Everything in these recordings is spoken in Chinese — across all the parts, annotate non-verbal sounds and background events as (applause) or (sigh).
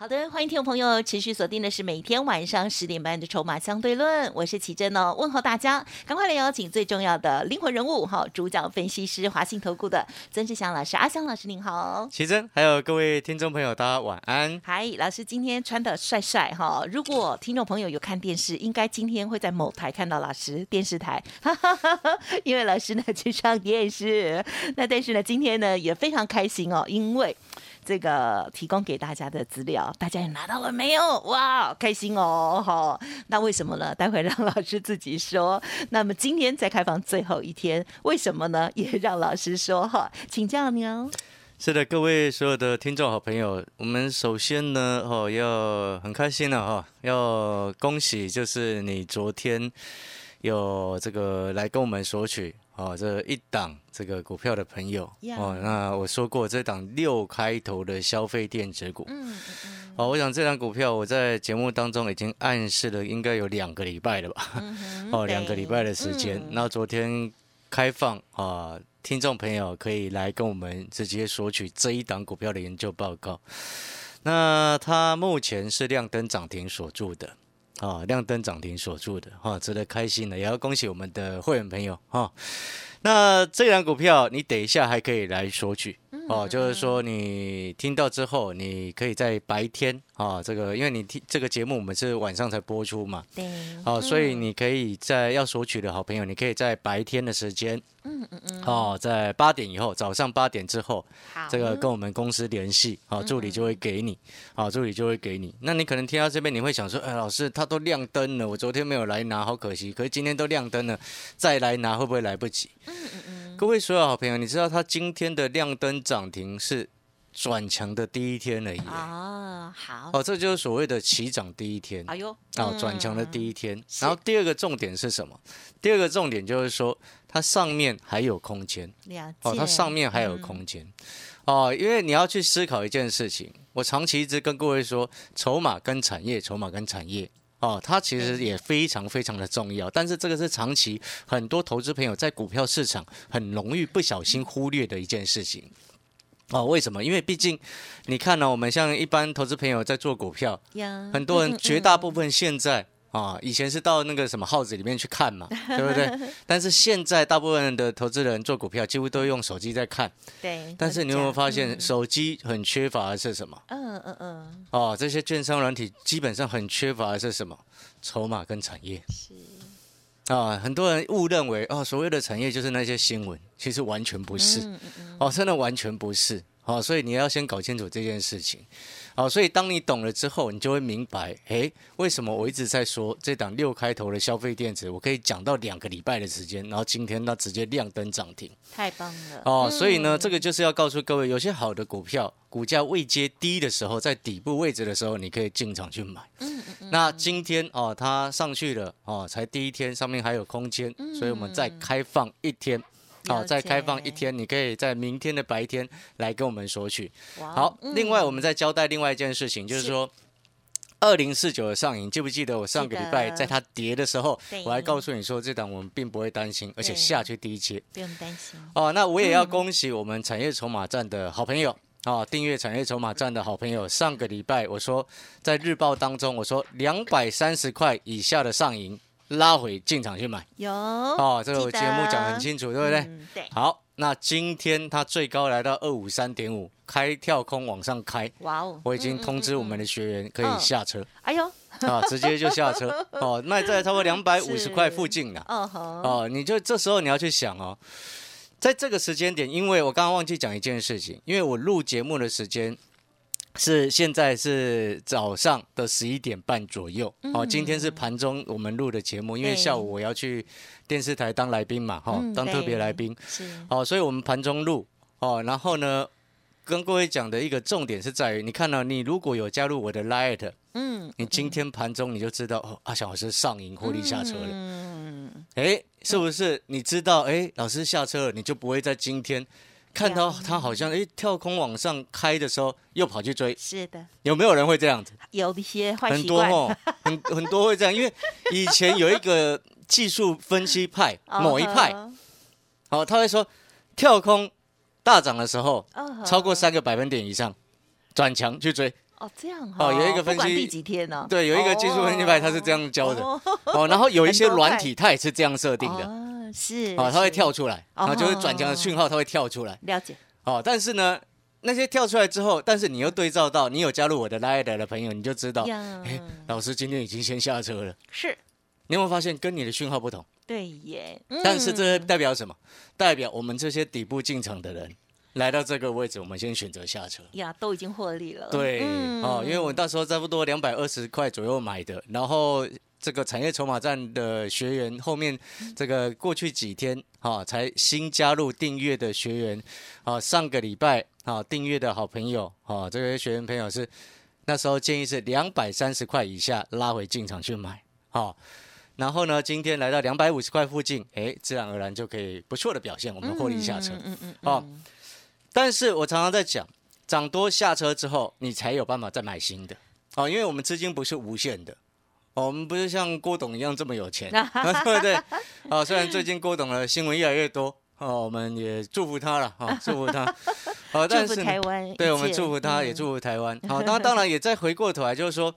好的，欢迎听众朋友持续锁定的是每天晚上十点半的《筹码相对论》，我是奇珍哦，问候大家，赶快来邀请最重要的灵魂人物哈，主讲分析师华信投顾的曾志祥老师，阿祥老师您好，奇珍，还有各位听众朋友，大家晚安。嗨，老师今天穿的帅帅哈，如果听众朋友有看电视，应该今天会在某台看到老师电视台，哈哈哈哈因为老师呢去上电视，那但是呢今天呢也非常开心哦，因为。这个提供给大家的资料，大家也拿到了没有？哇，开心哦！好，那为什么呢？待会让老师自己说。那么今天在开放最后一天，为什么呢？也让老师说哈，请教你哦。是的，各位所有的听众好朋友，我们首先呢，哦，要很开心了哈，要恭喜，就是你昨天有这个来跟我们索取。哦，这一档这个股票的朋友哦，那我说过这档六开头的消费电子股，嗯嗯嗯，哦，我想这档股票我在节目当中已经暗示了，应该有两个礼拜了吧，(laughs) 哦，两个礼拜的时间。那昨天开放啊，听众朋友可以来跟我们直接索取这一档股票的研究报告。那它目前是亮灯涨停锁住的。啊，亮灯涨停锁住的哈，值得开心的，也要恭喜我们的会员朋友哈。那这档股票，你等一下还可以来索取哦，就是说你听到之后，你可以在白天啊，这个因为你听这个节目我们是晚上才播出嘛，对，哦，所以你可以在要索取的好朋友，你可以在白天的时间。嗯嗯嗯，哦，在八点以后，早上八点之后，这个跟我们公司联系，好，助理就会给你，好，助理就会给你。那你可能听到这边，你会想说，哎，老师，他都亮灯了，我昨天没有来拿，好可惜。可是今天都亮灯了，再来拿会不会来不及？嗯嗯嗯。各位所有好朋友，你知道他今天的亮灯涨停是？转强的第一天而已哦，好哦，这就是所谓的起涨第一天。哎呦，哦，转强的第一天。然后第二个重点是什么？第二个重点就是说，它上面还有空间。哦，它上面还有空间。哦，因为你要去思考一件事情，我长期一直跟各位说，筹码跟产业，筹码跟产业，哦，它其实也非常非常的重要。但是这个是长期很多投资朋友在股票市场很容易不小心忽略的一件事情。哦，为什么？因为毕竟，你看呢，我们像一般投资朋友在做股票，很多人绝大部分现在啊，以前是到那个什么号子里面去看嘛，(laughs) 对不对？但是现在大部分的投资人做股票，几乎都用手机在看。对。但是你有没有发现，手机很缺乏的是什么？嗯嗯嗯。哦，这些券商软体基本上很缺乏的是什么？筹码跟产业。是。啊，很多人误认为哦，所谓的产业就是那些新闻，其实完全不是，哦，真的完全不是，哦，所以你要先搞清楚这件事情。好，所以当你懂了之后，你就会明白，诶，为什么我一直在说这档六开头的消费电子，我可以讲到两个礼拜的时间，然后今天它直接亮灯涨停，太棒了哦！所以呢，这个就是要告诉各位，有些好的股票，股价未接低的时候，在底部位置的时候，你可以进场去买。嗯嗯嗯。那今天哦，它上去了哦，才第一天，上面还有空间，所以我们再开放一天。好，再开放一天，你可以在明天的白天来跟我们索取。好，另外我们再交代另外一件事情，就是说二零四九的上影，记不记得我上个礼拜在它跌的时候，我还告诉你说这档我们并不会担心，而且下去第一阶。不用担心。哦，那我也要恭喜我们产业筹码站的好朋友。啊，订阅产业筹码站的好朋友，上个礼拜我说在日报当中我说两百三十块以下的上影。拉回进场去买，有哦，这个节目讲很清楚，对不对？对。好，那今天它最高来到二五三点五，开跳空往上开，哇哦！我已经通知我们的学员可以下车，哎呦，(laughs) 啊，直接就下车 (laughs) 哦，卖在差不多两百五十块附近了，哦哦，你就这时候你要去想哦，在这个时间点，因为我刚刚忘记讲一件事情，因为我录节目的时间。是现在是早上的十一点半左右。哦。今天是盘中我们录的节目，因为下午我要去电视台当来宾嘛，哈，当特别来宾。是。哦，所以我们盘中录。哦。然后呢，跟各位讲的一个重点是在于，你看到你如果有加入我的 Light，嗯，你今天盘中你就知道哦，阿翔老师上赢获利下车了，嗯，哎，是不是？你知道？哎，老师下车了，你就不会在今天看到他好像哎跳空往上开的时候又跑去追。是的，有没有人会这样子？有一些坏很习惯。多哦，很很多会这样，因为以前有一个技术分析派，(laughs) 某一派，嗯好，他会说跳空大涨的时候，超过三个百分点以上，转强去追。哦，这样哦有一个分析第几天呢？对，有一个技术分析派他是这样教的哦哦，然后有一些软体，它也是这样设定的。哦，是哦，它会跳出来，哦然后就是转强的讯号，它会跳出来。了解，哦，但是呢，那些跳出来之后，但是你又对照到你有加入我的 Line 的朋友，你就知道，哎，老师今天已经先下车了。是你有没有发现跟你的讯号不同？对耶，但是这嗯代表什么？代表我们这些底部进场的人来到这个位置，我们先选择下车。呀都已经获利了，对，嗯哦，因为我到时候差不多两百二十块左右买的，然后这个产业筹码站的学员后面这个过去几天哈、才新加入订阅的学员，啊、上个礼拜啊、订阅的好朋友啊、这些学员朋友是那时候建议是两百三十块以下拉回进场去买，好、然后呢，今天来到两百五十块附近，哎，自然而然就可以不错的表现，我们获利下车。嗯嗯嗯，哦但是我常常在讲，涨多下车之后，你才有办法再买新的哦，因为我们资金不是无限的。哦我们不是像郭董一样这么有钱，对 (laughs) 不对？哦，虽然最近郭董的新闻越来越多，哦，我们也祝福他了，哦，祝福他。(laughs) 哦，但是台湾对我们祝福他，嗯也祝福台湾。好，(laughs) 那当然也再回过头来，就是说，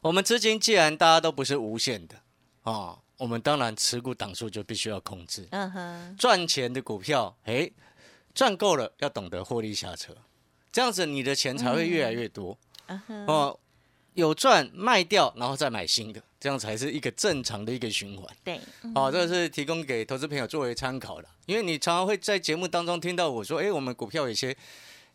我们资金既然大家都不是无限的，哦，我们当然持股档数就必须要控制。嗯哼，赚钱的股票，哎，赚够了要懂得获利下车，这样子你的钱才会越来越多、哦。有赚卖掉，然后再买新的，这样才是一个正常的一个循环。对，嗯。哦，这个是提供给投资朋友作为参考的，因为你常常会在节目当中听到我说，哎，我们股票有些，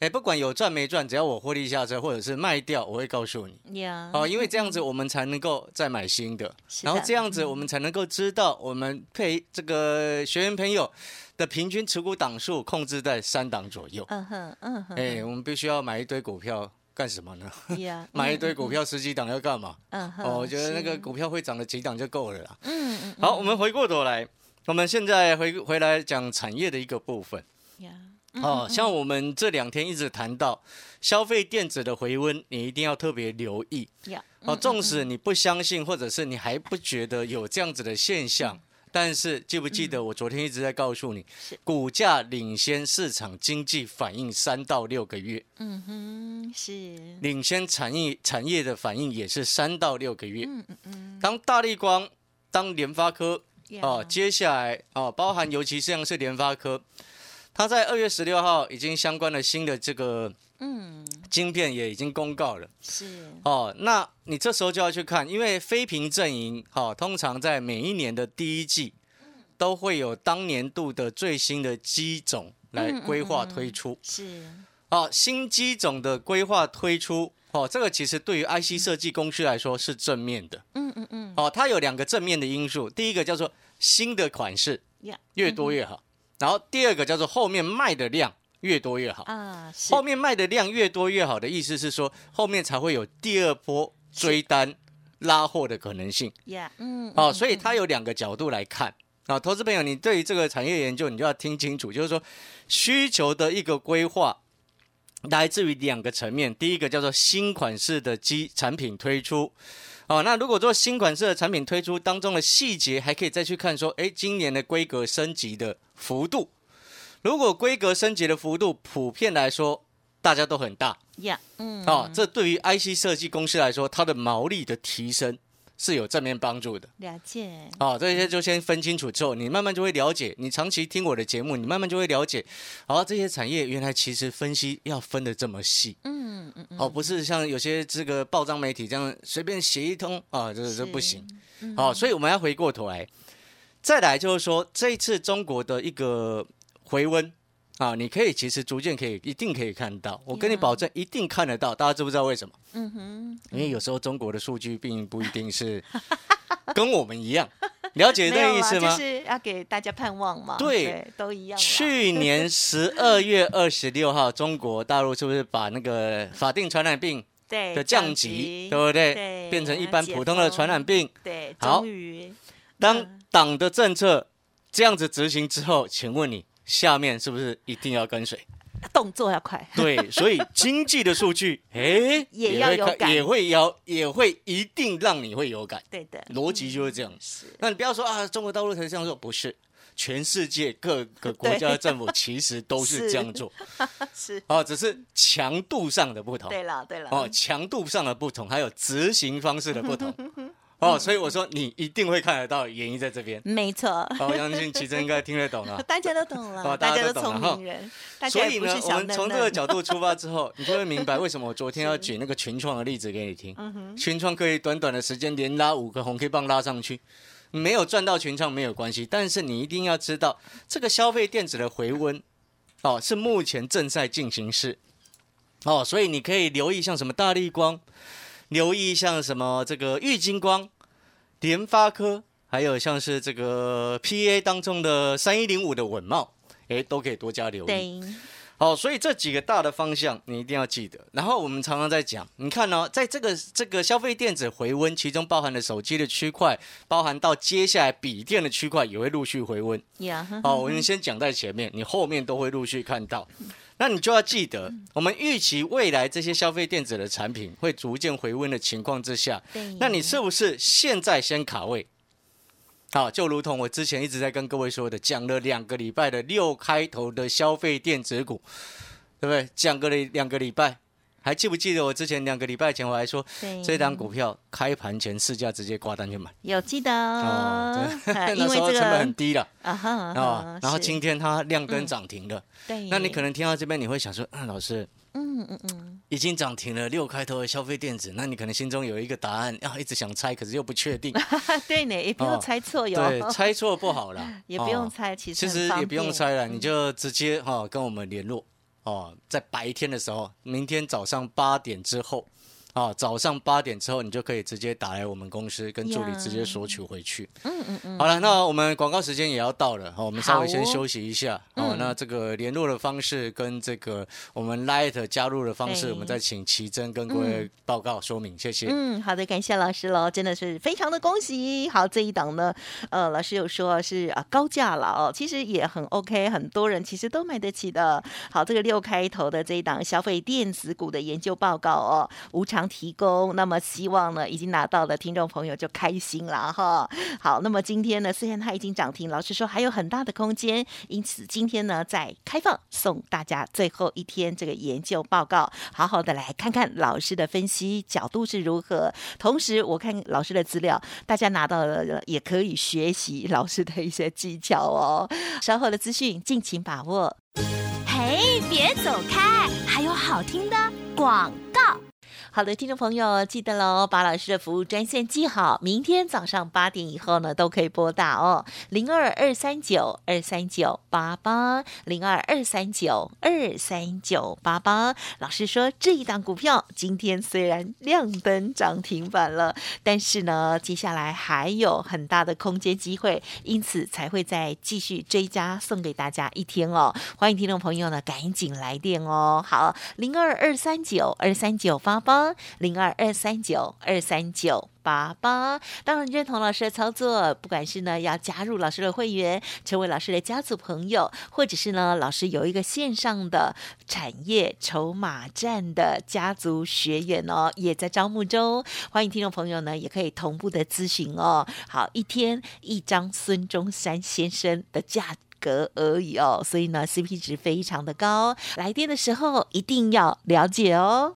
哎，不管有赚没赚，只要我获利下车或者是卖掉，我会告诉你。呀，哦，因为这样子我们才能够再买新的，的然后这样子我们才能够知道我们配这个学员朋友的平均持股档数控制在三档左右。嗯哼，嗯哼，哎，我们必须要买一堆股票干什么呢？呀，(laughs) 买一堆股票十几档要干嘛？嗯哼，哦，我觉得那个股票会涨的几档就够了啦。嗯嗯好，我们回过头来，我们现在回回来讲产业的一个部分。呀，哦，像我们这两天一直谈到消费电子的回温，你一定要特别留意。呀，哦，纵使你不相信，或者是你还不觉得有这样子的现象，但是记不记得我昨天一直在告诉你，股价领先市场经济反应三到六个月，嗯哼，是，领先产业产业的反应也是三到六个月。嗯嗯嗯，当大力光、当联发科哦，接下来哦，包含尤其像是联发科，它在二月十六号已经相关的新的这个嗯，晶片也已经公告了。是，哦，那你这时候就要去看，因为非屏阵营，哦，通常在每一年的第一季，都会有当年度的最新的机种来规划嗯推出。是，哦，新机种的规划推出，哦，这个其实对于 IC 设计公司来说是正面的。嗯嗯嗯，哦，它有两个正面的因素，第一个叫做新的款式呀，越多越好，然后第二个叫做后面卖的量越多越好。啊，是后，面卖的量越多越好的意思是说，后面才会有第二波追单拉货的可能性。呀，嗯，哦，嗯所以它有两个角度来看。啊，投资朋友，你对于这个产业研究，你就要听清楚，就是说需求的一个规划来自于两个层面。第一个叫做新款式的机产品推出。哦，那如果说新款式的产品推出当中的细节，还可以再去看说，哎，今年的规格升级的幅度，如果规格升级的幅度普遍来说，大家都很大，呀，嗯，哦，这对于 IC 设计公司来说，它的毛利的提升是有正面帮助的。了解，哦，这些就先分清楚之后，你慢慢就会了解。你长期听我的节目，你慢慢就会了解，哦，这些产业原来其实分析要分的这么细，嗯嗯嗯，哦，不是像有些这个报章媒体这样随便写一通啊，这这不行。哦，所以我们要回过头来，再来就是说，这一次中国的一个回温啊，你可以其实逐渐可以一定可以看到，我跟你保证一定看得到。大家知不知道为什么？嗯哼，因为有时候中国的数据并不一定是 (laughs) 跟我们一样，了解这个意思吗？就是要给大家盼望嘛，对都一样，去年十二月二十六号，中国大陆是不是把那个法定传染病对的降级，对不对？对变成一般普通的传染病。对，好当嗯党的政策这样子执行之后，请问你下面是不是一定要跟随？动作要快。对，(laughs) 所以经济的数据，(laughs) 哎，也要有感也会要，也会一定让你会有感。对的，逻辑就是这样。是那你不要说啊，中国大陆才这样做，不是，全世界各个国家 (laughs) 的政府其实都是这样做，是，哦，只是强度上的不同。对了对了，哦，强度上的不同，还有执行方式的不同。哦，所以我说你一定会看得到演绎在这边。没错。哦，我相信奇珍应该听得懂了。(laughs) 大家都懂了，哦大大家都聪明人，大家所以呢也不是，我们小嫩嫩从这个角度出发之后，你就会明白为什么我昨天要举那个群创的例子给你听。群创可以短短的时间连拉五个红 K 棒拉上去，没有赚到群创没有关系，但是你一定要知道这个消费电子的回温哦是目前正在进行式哦，所以你可以留意像什么大力光，留意像什么这个玉金光、联发科，还有像是这个 PA 当中的三一零五的稳茂，哎，都可以多加留意。好，所以这几个大的方向你一定要记得。然后我们常常在讲，你看呢、在这个这个消费电子回温，其中包含了手机的区块，包含到接下来笔电的区块也会陆续回温。好，我们先讲在前面，你后面都会陆续看到。那你就要记得，我们预期未来这些消费电子的产品会逐渐回温的情况之下，那你是不是现在先卡位？好，就如同我之前一直在跟各位说的，讲了两个礼拜的六开头的消费电子股，对不对？讲个两两个礼拜，还记不记得我之前两个礼拜前我还说，对。这档股票开盘前市价直接挂单去买，有记得，哦，(laughs) 那时候成本很低了。啊哈啊然后今天它亮灯涨停了，对，那你可能听到这边你会想说，嗯，老师。嗯嗯嗯，已经涨停了六开头的消费电子，那你可能心中有一个答案，要，一直想猜，可是又不确定。(laughs) 对呢，也不用哦猜错哟，对，猜错不好了，(laughs) 也不用哦猜，其实其实也不用猜了，你就直接哈、跟我们联络哦，在白天的时候，明天早上八点之后。啊，早上八点之后，你就可以直接打来我们公司，跟助理直接索取回去。嗯嗯嗯，好了，那我们广告时间也要到了，好，我们稍微先休息一下。哦嗯，那这个联络的方式跟这个我们 Light 加入的方式，我们再请奇珍跟各位报告说明，谢谢。嗯，好的，感谢老师喽，真的是非常的恭喜。好，这一档呢，呃，老师有说是啊高价了哦，其实也很 OK，很多人其实都买得起的。好，这个六开头的这一档消费电子股的研究报告哦，无偿提供。那么希望呢，已经拿到的听众朋友就开心了哈。好，那么今天呢，虽然它已经涨停，老师说还有很大的空间，因此今天呢，在开放送大家最后一天这个研究报告，好好的来看看老师的分析角度是如何。同时，我看老师的资料，大家拿到了也可以学习老师的一些技巧哦。稍后的资讯，敬请把握。嘿，别走开，还有好听的广。好的，听众朋友，记得喽，把老师的服务专线记好，明天早上八点以后呢，都可以拨打哦，零二二三九二三九八八，零二二三九二三九八八。老师说，这一档股票今天虽然亮灯涨停板了，但是呢，接下来还有很大的空间机会，因此才会再继续追加送给大家一天哦。欢迎听众朋友呢，赶紧来电哦。好，零二二三九二三九八八。零二二三九二三九八八，当然认同老师的操作，不管是呢要加入老师的会员，成为老师的家族朋友，或者是呢老师有一个线上的产业筹码站的家族学员哦，也在招募中。欢迎听众朋友呢，也可以同步的咨询哦。好，一天一张孙中山先生的价。格而已哦，所以呢，CP 值非常的高。来电的时候一定要了解哦。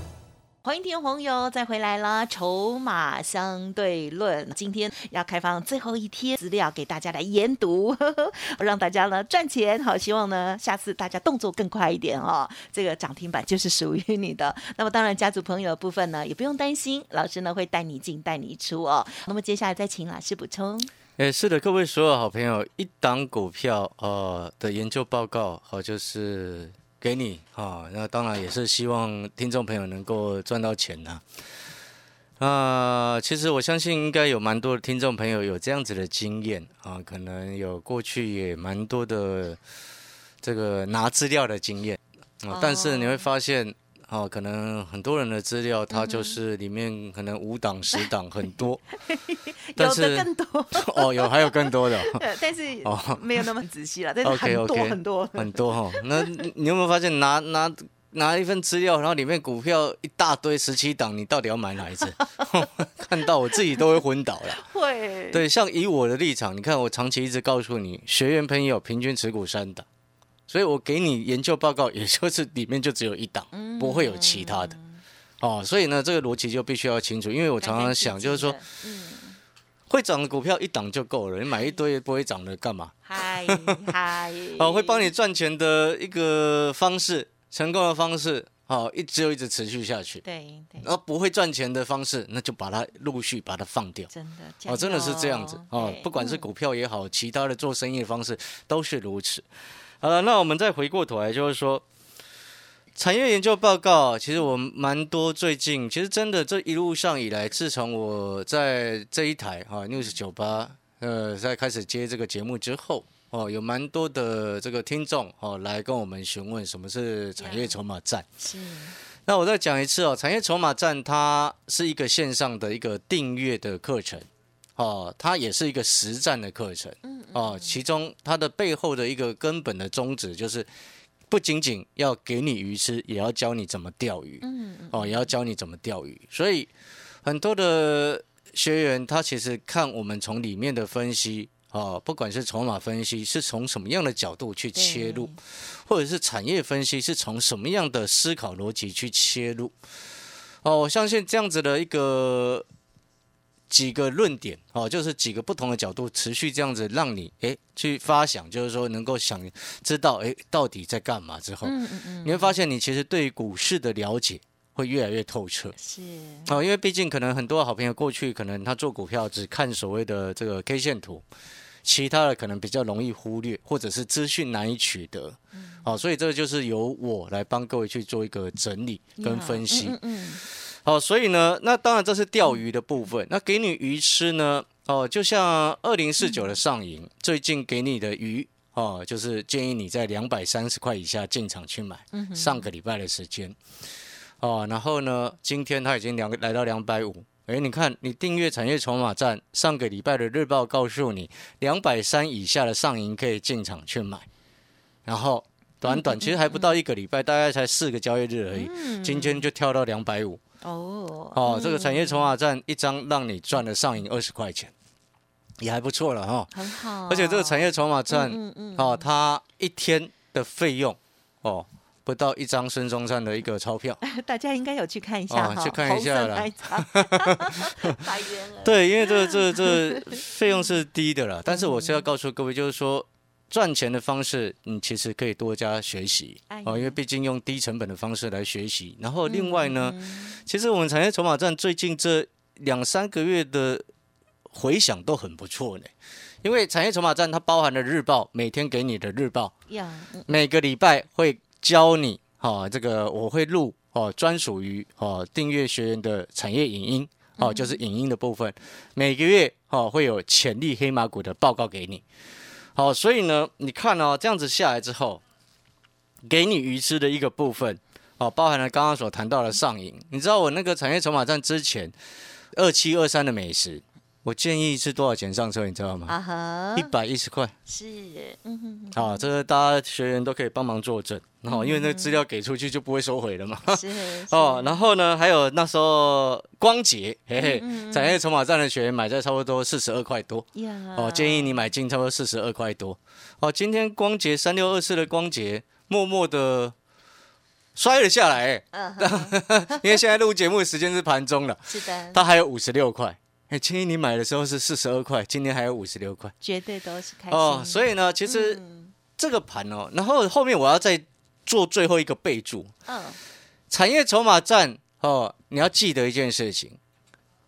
欢迎听众朋友再回来啦！筹码相对论，今天要开放最后一天资料给大家来研读，呵 (laughs) 呵让大家呢赚钱。好，希望呢下次大家动作更快一点哦。这个涨停板就是属于你的。那么当然，家族朋友的部分呢也不用担心，老师呢会带你进带你出哦。那么接下来再请老师补充。哎，是的，各位所有好朋友，一档股票呃的研究报告，好就是给你啊，那当然也是希望听众朋友能够赚到钱呐。啊，其实我相信应该有蛮多的听众朋友有这样子的经验啊，可能有过去也蛮多的这个拿资料的经验啊，但是你会发现。哦，可能很多人的资料，它就是里面可能五档、十档很多，(laughs) 有的更多 (laughs) 哦，有还有更多的，(laughs) 但是哦没有那么仔细了，但是很多很多很多哈。那你有没有发现，拿拿拿一份资料，然后里面股票一大堆十七档，你到底要买哪一只？看到我自己都会昏倒了。会，对，像以我的立场，你看我长期一直告诉你，学员朋友平均持股三档。所以我给你研究报告，(laughs) 也就是里面就只有一档，不会有其他的，哦，所以呢，这个逻辑就必须要清楚。因为我常常想，就是说，会涨的股票一档就够了，你买一堆不会涨的干嘛？嗨 (laughs) 嗨，哦，会帮你赚钱的一个方式，成功的方式，好，一直又一直持续下去。对对。然后不会赚钱的方式，那就把它陆续把它放掉。真的，哦，真的是这样子哦，不管是股票也好，其他的做生意的方式都是如此。好了，那我们再回过头来，就是说，产业研究报告，其实我蛮多。最近，其实真的这一路上以来，自从我在这一台哈 news 九八，呃，在开始接这个节目之后，哦，有蛮多的这个听众哦，来跟我们询问什么是产业筹码站。是。那我再讲一次哦，产业筹码站它是一个线上的一个订阅的课程。哦，它也是一个实战的课程，哦，其中它的背后的一个根本的宗旨就是，不仅仅要给你鱼吃，也要教你怎么钓鱼，嗯哦，也要教你怎么钓鱼。所以很多的学员他其实看我们从里面的分析，哦，不管是筹码分析是从什么样的角度去切入，或者是产业分析是从什么样的思考逻辑去切入，哦，我相信这样子的一个。几个论点哦，就是几个不同的角度，持续这样子让你诶去发想，就是说能够想知道诶到底在干嘛之后，嗯嗯嗯，你会发现你其实对于股市的了解会越来越透彻。是哦，因为毕竟可能很多好朋友过去可能他做股票只看所谓的这个 K 线图，其他的可能比较容易忽略，或者是资讯难以取得。嗯，好，所以这个就是由我来帮各位去做一个整理跟分析。嗯嗯。好，所以呢，那当然这是钓鱼的部分。那给你鱼吃呢？哦，就像二零四九的上影，最近给你的鱼哦，就是建议你在两百三十块以下进场去买。上个礼拜的时间，哦，然后呢，今天它已经两来到两百五。哎，你看，你订阅产业筹码站，上个礼拜的日报告诉你，两百三以下的上影可以进场去买。然后短短其实还不到一个礼拜，大概才四个交易日而已，今天就跳到两百五。哦，哦，这个产业筹码站一张让你赚了上瘾二十块钱，也还不错了哈。很好，而且这个产业筹码站，嗯嗯，哦，它一天的费用，哦，不到一张孙中山的一个钞票。(laughs) 大家应该有去看一下去看一下了。(laughs) 对，因为这这这费用是低的了，但是我是要告诉各位，就是说。赚钱的方式，你其实可以多加学习哦，因为毕竟用低成本的方式来学习。然后另外呢，其实我们产业筹码站最近这两三个月的回响都很不错呢。因为产业筹码站它包含了日报，每天给你的日报，每个礼拜会教你哈，这个我会录哦，专属于哦订阅学员的产业影音哦，就是影音的部分，每个月哦会有潜力黑马股的报告给你。好，所以呢，你看哦，这样子下来之后，给你鱼吃的一个部分，哦，包含了刚刚所谈到的上瘾。你知道我那个产业筹码站之前二七二三的美食。我建议是多少钱上车，你知道吗？啊哈，一百一十块。是，嗯哼。好，这个大家学员都可以帮忙作证，然后因为那资料给出去就不会收回了嘛。(laughs) 是。哦，然后呢，还有那时候光捷，嘿嘿，产业筹码站的学员买在差不多四十二块多。哦，建议你买进差不多四十二块多。哦，今天光捷三六二四的光捷默默的摔了下来。嗯。(laughs) 因为现在录节目的时间是盘中了。是的。它还有五十六块。哎，青衣你买的时候是四十二块，今天还有五十六块，绝对都是开心哦。所以呢，其实这个盘哦，然后后面我要再做最后一个备注。嗯，产业筹码站哦，你要记得一件事情，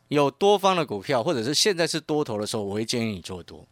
有多方的股票，或者是现在是多头的时候，我会建议你做多。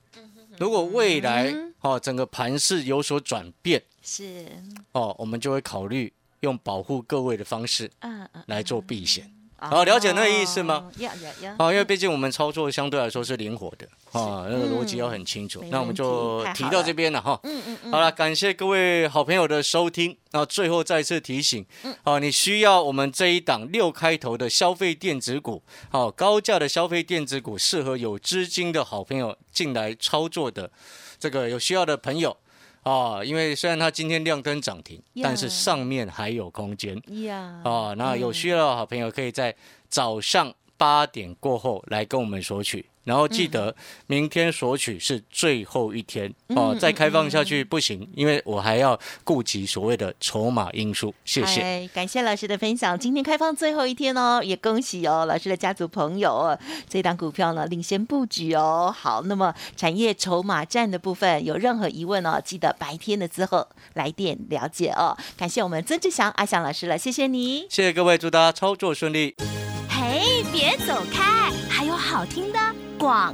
如果未来哦整个盘势有所转变是，哦，我们就会考虑用保护各位的方式嗯嗯，来做避险。好了解那个意思吗哦？要要要，哦，因为毕竟我们操作相对来说是灵活的啊，那个逻辑要很清楚。那我们就提到这边了哈。嗯嗯嗯，好了，感谢各位好朋友的收听。那最后再次提醒，嗯哦，你需要我们这一档六开头的消费电子股，好、高价的消费电子股，适合有资金的好朋友进来操作的，这个有需要的朋友。啊，因为虽然它今天亮灯涨停，呀但是上面还有空间呀，啊。那有需要的好朋友可以在早上八点过后来跟我们索取，然后记得明天索取是最后一天哦嗯，再开放下去不行，因为我还要顾及所谓的筹码因素。谢谢。哎，感谢老师的分享。今天开放最后一天哦，也恭喜哦，老师的家族朋友哦，这档股票呢领先布局哦。好，那么产业筹码战的部分有任何疑问哦，记得白天的之后来电了解哦。感谢我们曾志祥阿祥老师了，谢谢你。谢谢各位，祝大家操作顺利。别走开，还有好听的广。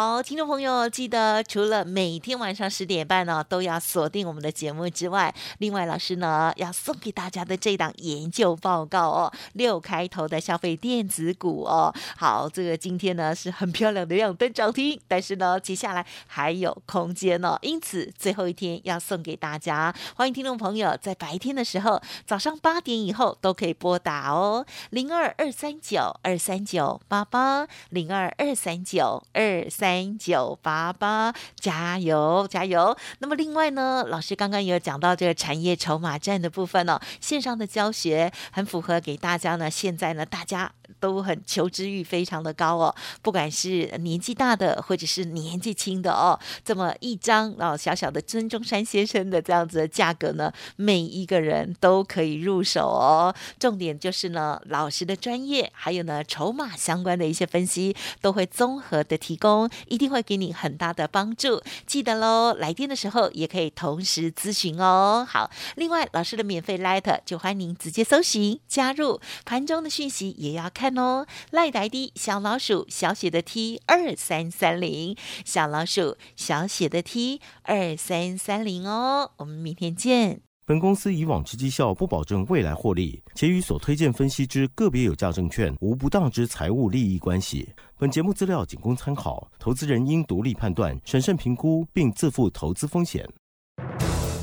好，听众朋友，记得除了每天晚上十点半呢都要锁定我们的节目之外，另外老师呢要送给大家的这档研究报告哦，六开头的消费电子股哦。好，这个今天呢是很漂亮的亮灯涨停，但是呢接下来还有空间哦，因此最后一天要送给大家，欢迎听众朋友在白天的时候，早上八点以后都可以拨打哦，零二二三九二三九八八零二二三九二三三九八八，加油加油！那么另外呢，老师刚刚也有讲到这个产业筹码战的部分哦，线上的教学很符合给大家呢，现在呢大家。都很求知欲非常的高哦，不管是年纪大的或者是年纪轻的哦，这么一张哦小小的孙中山先生的这样子的价格呢，每一个人都可以入手哦。重点就是呢，老师的专业，还有呢筹码相关的一些分析，都会综合的提供，一定会给你很大的帮助。记得喽，来电的时候也可以同时咨询哦。好，另外老师的免费 Light 就欢迎您直接搜寻加入，盘中的讯息也要看哦。赖台的小老鼠小写的 T 二三三零，小老鼠小写的 T 二三三零哦。我们明天见。本公司以往之绩效不保证未来获利，且与所推荐分析之个别有价证券无不当之财务利益关系。本节目资料仅供参考，投资人应独立判断、审慎评估，并自负投资风险。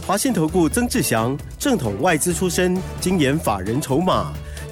华信投顾曾志祥，正统外资出身，精研法人筹码，